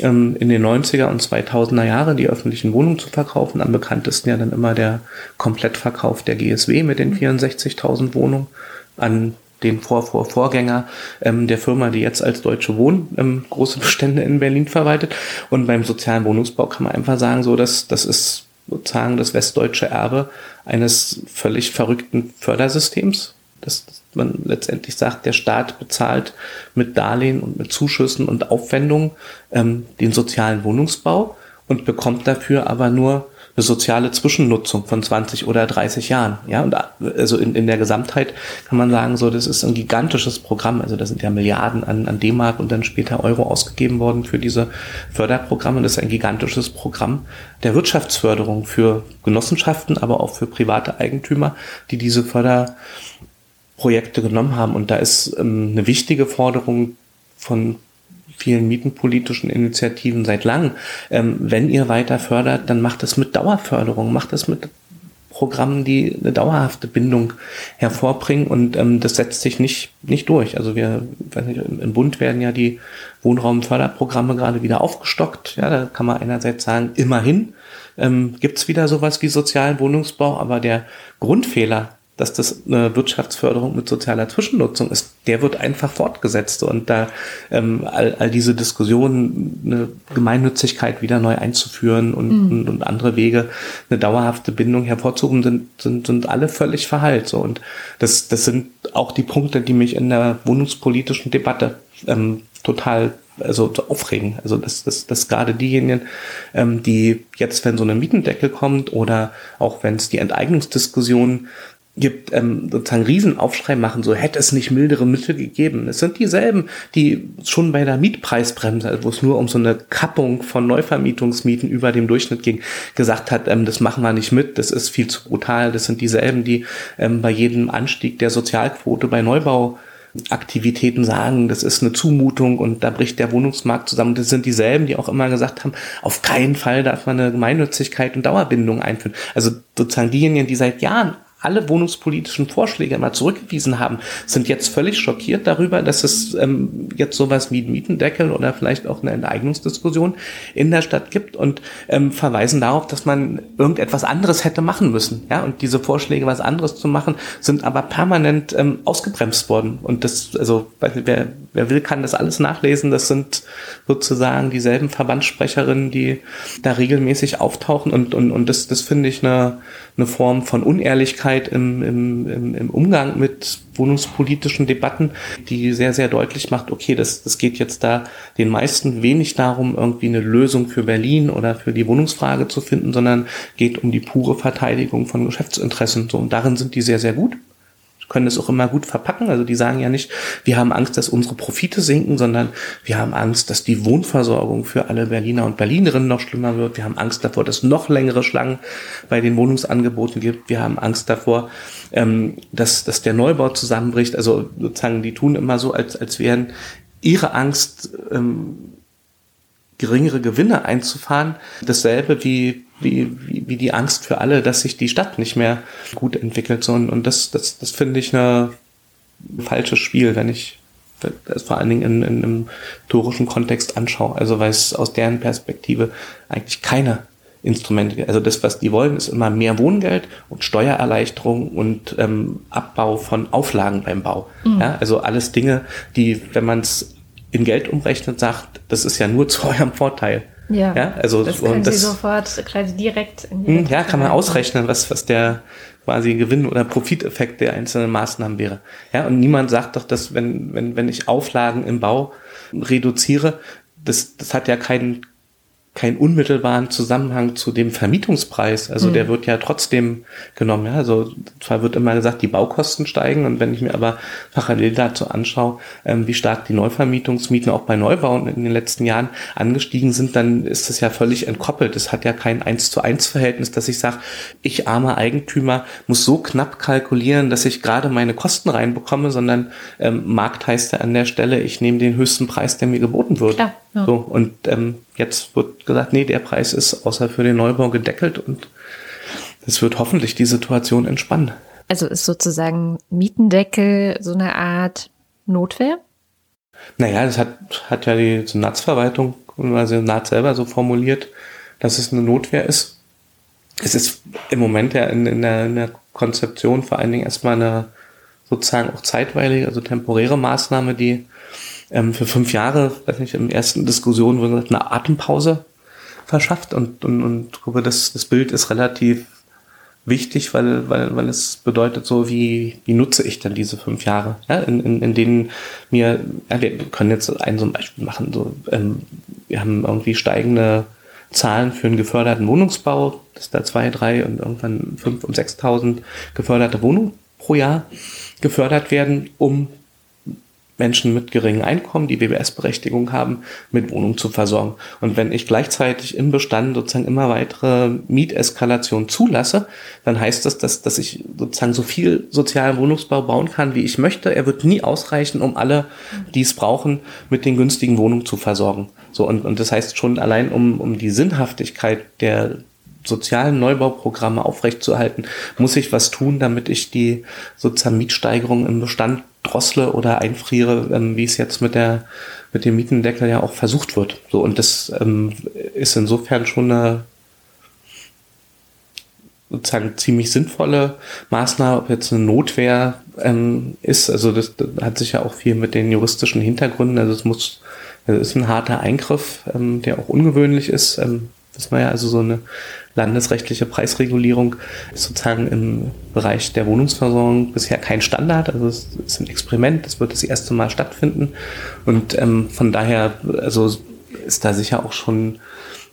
ähm, in den 90er und 2000er Jahre die öffentlichen Wohnungen zu verkaufen. Am bekanntesten ja dann immer der Komplettverkauf der GSW mit den 64.000 Wohnungen an den Vor -Vor Vorgänger ähm, der Firma, die jetzt als Deutsche Wohnen ähm, große Bestände in Berlin verwaltet. Und beim sozialen Wohnungsbau kann man einfach sagen, so dass das ist sozusagen das westdeutsche Erbe eines völlig verrückten Fördersystems, dass man letztendlich sagt, der Staat bezahlt mit Darlehen und mit Zuschüssen und Aufwendungen ähm, den sozialen Wohnungsbau und bekommt dafür aber nur eine soziale Zwischennutzung von 20 oder 30 Jahren. Ja, und also in, in der Gesamtheit kann man sagen, so, das ist ein gigantisches Programm. Also da sind ja Milliarden an, an D-Mark und dann später Euro ausgegeben worden für diese Förderprogramme. Das ist ein gigantisches Programm der Wirtschaftsförderung für Genossenschaften, aber auch für private Eigentümer, die diese Förderprojekte genommen haben. Und da ist ähm, eine wichtige Forderung von vielen mietenpolitischen Initiativen seit langem. Ähm, wenn ihr weiter fördert, dann macht es mit Dauerförderung, macht es mit Programmen, die eine dauerhafte Bindung hervorbringen und ähm, das setzt sich nicht, nicht durch. Also wir, nicht, im Bund werden ja die Wohnraumförderprogramme gerade wieder aufgestockt. Ja, da kann man einerseits sagen, immerhin ähm, gibt wieder sowas wie sozialen Wohnungsbau, aber der Grundfehler dass das eine Wirtschaftsförderung mit sozialer Zwischennutzung ist, der wird einfach fortgesetzt und da ähm, all, all diese Diskussionen, eine Gemeinnützigkeit wieder neu einzuführen und, mhm. und, und, andere Wege, eine dauerhafte Bindung hervorzuhoben, sind, sind, sind alle völlig verhallt. So. Und das, das sind auch die Punkte, die mich in der wohnungspolitischen Debatte ähm, total also aufregen. Also dass, dass, dass gerade diejenigen, ähm, die jetzt, wenn so eine Mietendeckel kommt oder auch wenn es die Enteignungsdiskussion gibt, ähm, sozusagen Riesenaufschrei machen, so hätte es nicht mildere Mittel gegeben. Es sind dieselben, die schon bei der Mietpreisbremse, wo es nur um so eine Kappung von Neuvermietungsmieten über dem Durchschnitt ging, gesagt hat, ähm, das machen wir nicht mit, das ist viel zu brutal. Das sind dieselben, die ähm, bei jedem Anstieg der Sozialquote bei Neubau Aktivitäten sagen, das ist eine Zumutung und da bricht der Wohnungsmarkt zusammen. Das sind dieselben, die auch immer gesagt haben, auf keinen Fall darf man eine Gemeinnützigkeit und Dauerbindung einführen. Also sozusagen diejenigen, die seit Jahren alle wohnungspolitischen Vorschläge mal zurückgewiesen haben, sind jetzt völlig schockiert darüber, dass es ähm, jetzt sowas wie Mietendeckel oder vielleicht auch eine Enteignungsdiskussion in der Stadt gibt und ähm, verweisen darauf, dass man irgendetwas anderes hätte machen müssen. Ja, und diese Vorschläge, was anderes zu machen, sind aber permanent ähm, ausgebremst worden. Und das, also wer, wer will, kann das alles nachlesen. Das sind sozusagen dieselben Verbandssprecherinnen, die da regelmäßig auftauchen und und und das das finde ich eine eine Form von Unehrlichkeit im, im, im Umgang mit wohnungspolitischen Debatten, die sehr, sehr deutlich macht, okay, das, das geht jetzt da den meisten wenig darum, irgendwie eine Lösung für Berlin oder für die Wohnungsfrage zu finden, sondern geht um die pure Verteidigung von Geschäftsinteressen. So, und darin sind die sehr, sehr gut können es auch immer gut verpacken. Also die sagen ja nicht, wir haben Angst, dass unsere Profite sinken, sondern wir haben Angst, dass die Wohnversorgung für alle Berliner und Berlinerinnen noch schlimmer wird. Wir haben Angst davor, dass noch längere Schlangen bei den Wohnungsangeboten gibt. Wir haben Angst davor, ähm, dass, dass der Neubau zusammenbricht. Also sozusagen, die tun immer so, als, als wären ihre Angst ähm, geringere Gewinne einzufahren. Dasselbe wie wie, wie, wie die Angst für alle, dass sich die Stadt nicht mehr gut entwickelt. So, und, und das, das, das finde ich ein falsches Spiel, wenn ich das vor allen Dingen in, in einem historischen Kontext anschaue. Also weil es aus deren Perspektive eigentlich keine Instrumente, also das, was die wollen, ist immer mehr Wohngeld und Steuererleichterung und ähm, Abbau von Auflagen beim Bau. Mhm. Ja, also alles Dinge, die, wenn man es in Geld umrechnet, sagt, das ist ja nur zu eurem Vorteil. Ja, ja also das können das, Sie sofort quasi direkt in die hm, Ja, kann man ausrechnen, was, was der quasi Gewinn- oder Profiteffekt der einzelnen Maßnahmen wäre. Ja, und niemand sagt doch, dass wenn, wenn, wenn ich Auflagen im Bau reduziere, das, das hat ja keinen keinen unmittelbaren Zusammenhang zu dem Vermietungspreis. Also mhm. der wird ja trotzdem genommen. Ja? Also zwar wird immer gesagt, die Baukosten steigen und wenn ich mir aber parallel dazu anschaue, ähm, wie stark die Neuvermietungsmieten auch bei Neubauen in den letzten Jahren angestiegen sind, dann ist das ja völlig entkoppelt. Es hat ja kein eins zu eins Verhältnis, dass ich sage, ich armer Eigentümer muss so knapp kalkulieren, dass ich gerade meine Kosten reinbekomme, sondern ähm, Markt heißt ja an der Stelle, ich nehme den höchsten Preis, der mir geboten wird. Klar. Ja. So, und ähm, jetzt wird gesagt, nee, der Preis ist außer für den Neubau gedeckelt und es wird hoffentlich die Situation entspannen. Also ist sozusagen Mietendeckel so eine Art Notwehr? Naja, das hat, hat ja die Senatsverwaltung, also Senat selber so formuliert, dass es eine Notwehr ist. Es ist im Moment ja in, in, der, in der Konzeption vor allen Dingen erstmal eine sozusagen auch zeitweilige, also temporäre Maßnahme, die ähm, für fünf Jahre, weiß nicht, im ersten Diskussion wurde gesagt, eine Atempause verschafft und, und, und glaube, das, das Bild ist relativ wichtig, weil, weil, weil es bedeutet so, wie, wie nutze ich denn diese fünf Jahre, ja, in, in, in denen mir, ja, wir können jetzt ein so ein Beispiel machen, so, ähm, wir haben irgendwie steigende Zahlen für einen geförderten Wohnungsbau, das ist da zwei, drei und irgendwann fünf und sechstausend geförderte Wohnungen pro Jahr gefördert werden, um Menschen mit geringem Einkommen, die BBS-Berechtigung haben, mit Wohnung zu versorgen. Und wenn ich gleichzeitig im Bestand sozusagen immer weitere Mieteskalation zulasse, dann heißt das, dass, dass ich sozusagen so viel sozialen Wohnungsbau bauen kann, wie ich möchte. Er wird nie ausreichen, um alle, die es brauchen, mit den günstigen Wohnungen zu versorgen. So, und, und das heißt schon allein, um, um die Sinnhaftigkeit der sozialen Neubauprogramme aufrechtzuerhalten, muss ich was tun, damit ich die sozusagen Mietsteigerung im Bestand drossle oder einfriere, ähm, wie es jetzt mit der mit dem Mietendeckel ja auch versucht wird. So und das ähm, ist insofern schon eine sozusagen ziemlich sinnvolle Maßnahme, ob jetzt eine Notwehr ähm, ist. Also das, das, hat sich ja auch viel mit den juristischen Hintergründen. Also es muss, es ist ein harter Eingriff, ähm, der auch ungewöhnlich ist. Ähm, das war ja also so eine landesrechtliche Preisregulierung ist sozusagen im Bereich der Wohnungsversorgung bisher kein Standard. Also es ist ein Experiment, das wird das erste Mal stattfinden. Und ähm, von daher, also ist da sicher auch schon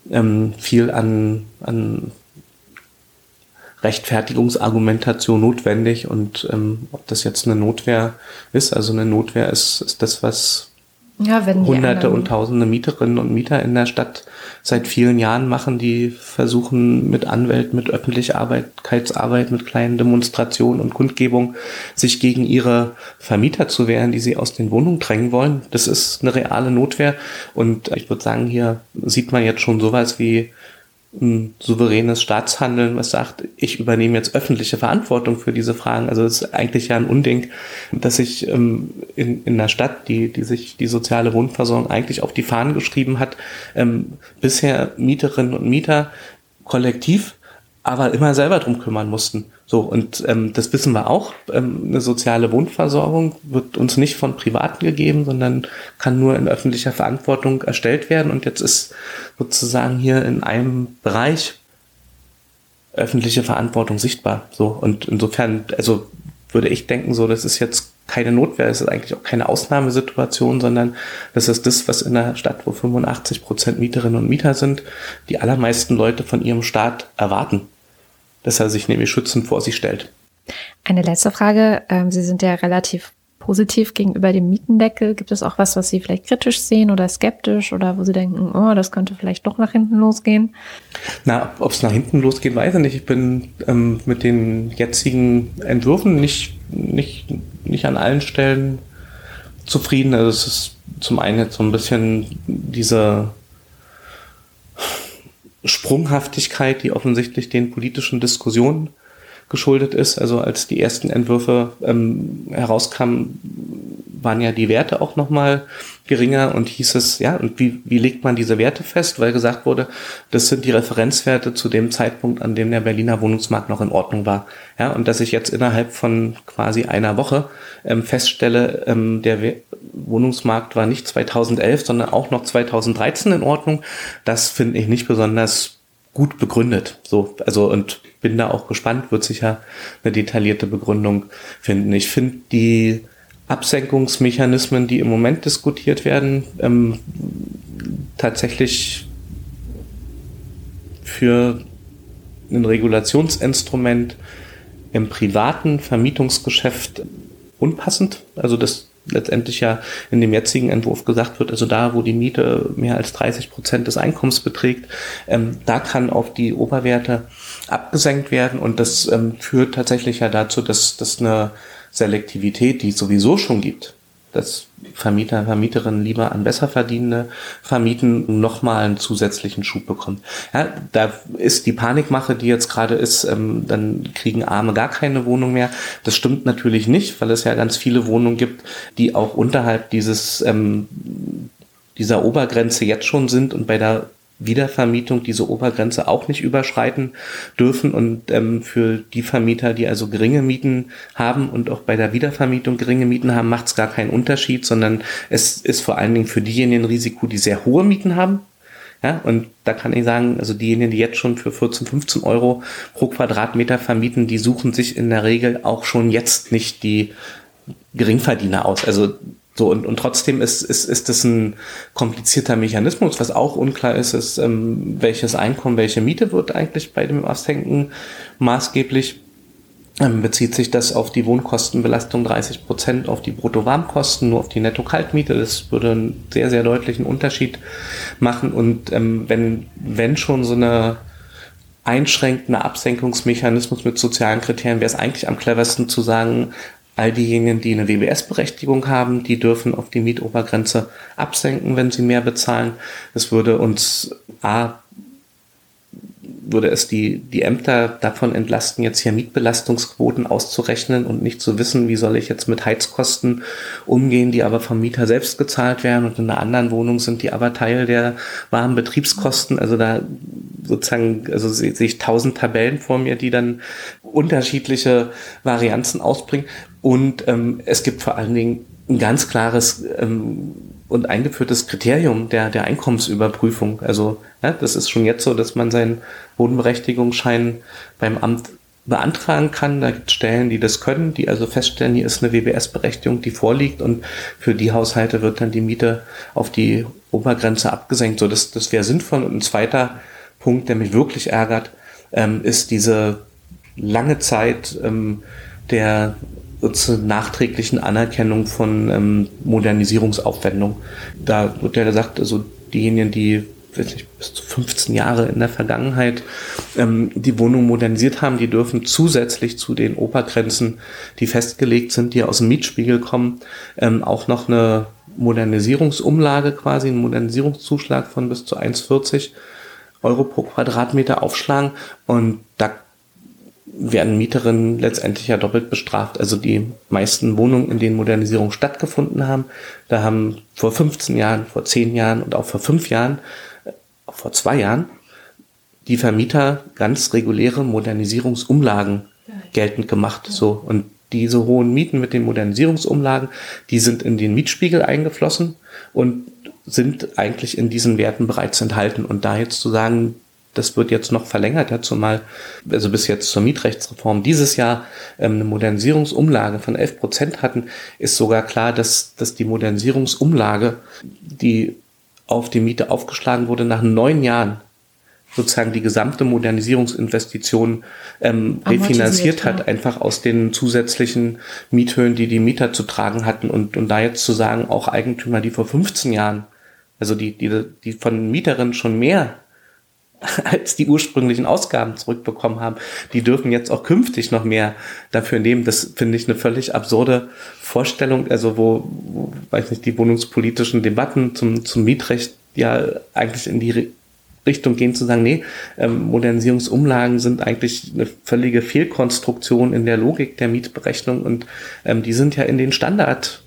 ähm, viel an, an Rechtfertigungsargumentation notwendig und ähm, ob das jetzt eine Notwehr ist. Also eine Notwehr ist, ist das, was ja, Hunderte und Tausende Mieterinnen und Mieter in der Stadt seit vielen Jahren machen, die versuchen mit Anwälten, mit Öffentlichkeitsarbeit, mit kleinen Demonstrationen und Kundgebungen sich gegen ihre Vermieter zu wehren, die sie aus den Wohnungen drängen wollen. Das ist eine reale Notwehr und ich würde sagen, hier sieht man jetzt schon sowas wie ein souveränes Staatshandeln, was sagt, ich übernehme jetzt öffentliche Verantwortung für diese Fragen. Also es ist eigentlich ja ein Unding, dass sich ähm, in, in einer Stadt, die, die sich die soziale Wohnversorgung eigentlich auf die Fahnen geschrieben hat, ähm, bisher Mieterinnen und Mieter kollektiv aber immer selber drum kümmern mussten. So, und ähm, das wissen wir auch. Ähm, eine soziale Wohnversorgung wird uns nicht von Privaten gegeben, sondern kann nur in öffentlicher Verantwortung erstellt werden. Und jetzt ist sozusagen hier in einem Bereich öffentliche Verantwortung sichtbar. So, und insofern, also würde ich denken, so, das ist jetzt keine Notwehr, es ist eigentlich auch keine Ausnahmesituation, sondern das ist das, was in einer Stadt, wo 85 Prozent Mieterinnen und Mieter sind, die allermeisten Leute von ihrem Staat erwarten dass er sich nämlich schützend vor sie stellt. Eine letzte Frage. Ähm, sie sind ja relativ positiv gegenüber dem Mietendeckel. Gibt es auch was, was Sie vielleicht kritisch sehen oder skeptisch oder wo Sie denken, oh, das könnte vielleicht doch nach hinten losgehen? Na, ob es nach hinten losgeht, weiß ich nicht. Ich bin ähm, mit den jetzigen Entwürfen nicht, nicht, nicht an allen Stellen zufrieden. Also es ist zum einen jetzt so ein bisschen diese Sprunghaftigkeit, die offensichtlich den politischen Diskussionen geschuldet ist. Also als die ersten Entwürfe ähm, herauskamen, waren ja die Werte auch nochmal geringer und hieß es, ja, und wie, wie legt man diese Werte fest? Weil gesagt wurde, das sind die Referenzwerte zu dem Zeitpunkt, an dem der Berliner Wohnungsmarkt noch in Ordnung war. Ja, und dass ich jetzt innerhalb von quasi einer Woche ähm, feststelle, ähm, der Wohnungsmarkt war nicht 2011, sondern auch noch 2013 in Ordnung, das finde ich nicht besonders gut begründet. So, also und bin da auch gespannt, wird sicher eine detaillierte Begründung finden. Ich finde die Absenkungsmechanismen, die im Moment diskutiert werden, ähm, tatsächlich für ein Regulationsinstrument im privaten Vermietungsgeschäft unpassend. Also das letztendlich ja in dem jetzigen Entwurf gesagt wird, also da, wo die Miete mehr als 30 Prozent des Einkommens beträgt, ähm, da kann auf die Oberwerte abgesenkt werden. Und das ähm, führt tatsächlich ja dazu, dass, dass eine Selektivität, die es sowieso schon gibt, dass Vermieter, Vermieterinnen lieber an Besserverdienende vermieten, nochmal einen zusätzlichen Schub bekommt. Ja, da ist die Panikmache, die jetzt gerade ist, ähm, dann kriegen Arme gar keine Wohnung mehr. Das stimmt natürlich nicht, weil es ja ganz viele Wohnungen gibt, die auch unterhalb dieses ähm, dieser Obergrenze jetzt schon sind und bei der Wiedervermietung diese Obergrenze auch nicht überschreiten dürfen. Und ähm, für die Vermieter, die also geringe Mieten haben und auch bei der Wiedervermietung geringe Mieten haben, macht es gar keinen Unterschied, sondern es ist vor allen Dingen für diejenigen ein Risiko, die sehr hohe Mieten haben. Ja, und da kann ich sagen, also diejenigen, die jetzt schon für 14, 15 Euro pro Quadratmeter vermieten, die suchen sich in der Regel auch schon jetzt nicht die Geringverdiener aus. Also so, und, und trotzdem ist, ist, ist das ein komplizierter Mechanismus. Was auch unklar ist, ist, ähm, welches Einkommen, welche Miete wird eigentlich bei dem Absenken maßgeblich. Ähm, bezieht sich das auf die Wohnkostenbelastung 30 Prozent, auf die Brutto-Warmkosten, nur auf die Netto-Kaltmiete. Das würde einen sehr, sehr deutlichen Unterschied machen. Und ähm, wenn, wenn schon so eine einschränkende Absenkungsmechanismus mit sozialen Kriterien, wäre es eigentlich am cleversten zu sagen, All diejenigen, die eine WBS-Berechtigung haben, die dürfen auf die Mietobergrenze absenken, wenn sie mehr bezahlen. Es würde uns A würde es die, die Ämter davon entlasten, jetzt hier Mietbelastungsquoten auszurechnen und nicht zu wissen, wie soll ich jetzt mit Heizkosten umgehen, die aber vom Mieter selbst gezahlt werden und in einer anderen Wohnung sind die aber Teil der warmen Betriebskosten. Also da sozusagen, also sehe ich tausend Tabellen vor mir, die dann unterschiedliche Varianzen ausbringen. Und ähm, es gibt vor allen Dingen ein ganz klares ähm, und eingeführtes Kriterium der, der Einkommensüberprüfung. Also ja, das ist schon jetzt so, dass man seinen Bodenberechtigungsschein beim Amt beantragen kann. Da gibt es Stellen, die das können, die also feststellen, hier ist eine WBS-Berechtigung, die vorliegt und für die Haushalte wird dann die Miete auf die Obergrenze abgesenkt. So, das, das wäre sinnvoll. Und ein zweiter Punkt, der mich wirklich ärgert, ähm, ist diese lange Zeit ähm, der zur nachträglichen Anerkennung von ähm, Modernisierungsaufwendung. Da wird ja gesagt, also diejenigen, die weiß nicht, bis zu 15 Jahre in der Vergangenheit ähm, die Wohnung modernisiert haben, die dürfen zusätzlich zu den Obergrenzen, die festgelegt sind, die aus dem Mietspiegel kommen, ähm, auch noch eine Modernisierungsumlage quasi, einen Modernisierungszuschlag von bis zu 1,40 Euro pro Quadratmeter aufschlagen. Und da werden Mieterinnen letztendlich ja doppelt bestraft. Also die meisten Wohnungen, in denen Modernisierung stattgefunden haben, da haben vor 15 Jahren, vor 10 Jahren und auch vor 5 Jahren, auch vor zwei Jahren, die Vermieter ganz reguläre Modernisierungsumlagen geltend gemacht. So und diese hohen Mieten mit den Modernisierungsumlagen, die sind in den Mietspiegel eingeflossen und sind eigentlich in diesen Werten bereits enthalten. Und da jetzt zu sagen, das wird jetzt noch verlängert, dazu mal, also bis jetzt zur Mietrechtsreform dieses Jahr ähm, eine Modernisierungsumlage von 11 Prozent hatten, ist sogar klar, dass, dass die Modernisierungsumlage, die auf die Miete aufgeschlagen wurde, nach neun Jahren sozusagen die gesamte Modernisierungsinvestition ähm, refinanziert hat, ja. einfach aus den zusätzlichen Miethöhen, die die Mieter zu tragen hatten. Und, und da jetzt zu sagen, auch Eigentümer, die vor 15 Jahren, also die, die, die von Mieterinnen schon mehr als die ursprünglichen Ausgaben zurückbekommen haben, die dürfen jetzt auch künftig noch mehr dafür nehmen. Das finde ich eine völlig absurde Vorstellung, also wo, wo weiß nicht, die wohnungspolitischen Debatten zum, zum Mietrecht ja eigentlich in die Richtung gehen zu sagen, nee, ähm, Modernisierungsumlagen sind eigentlich eine völlige Fehlkonstruktion in der Logik der Mietberechnung und ähm, die sind ja in den Standard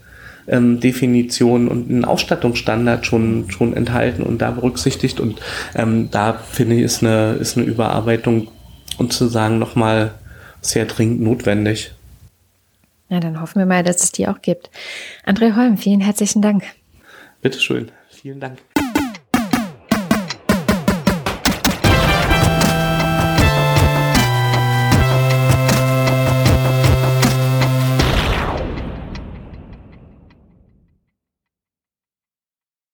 ähm, Definition und einen Ausstattungsstandard schon, schon enthalten und da berücksichtigt. Und ähm, da finde ich, ist eine, ist eine Überarbeitung und zu sagen nochmal sehr dringend notwendig. Na, dann hoffen wir mal, dass es die auch gibt. André Holm, vielen herzlichen Dank. Bitteschön. Vielen Dank.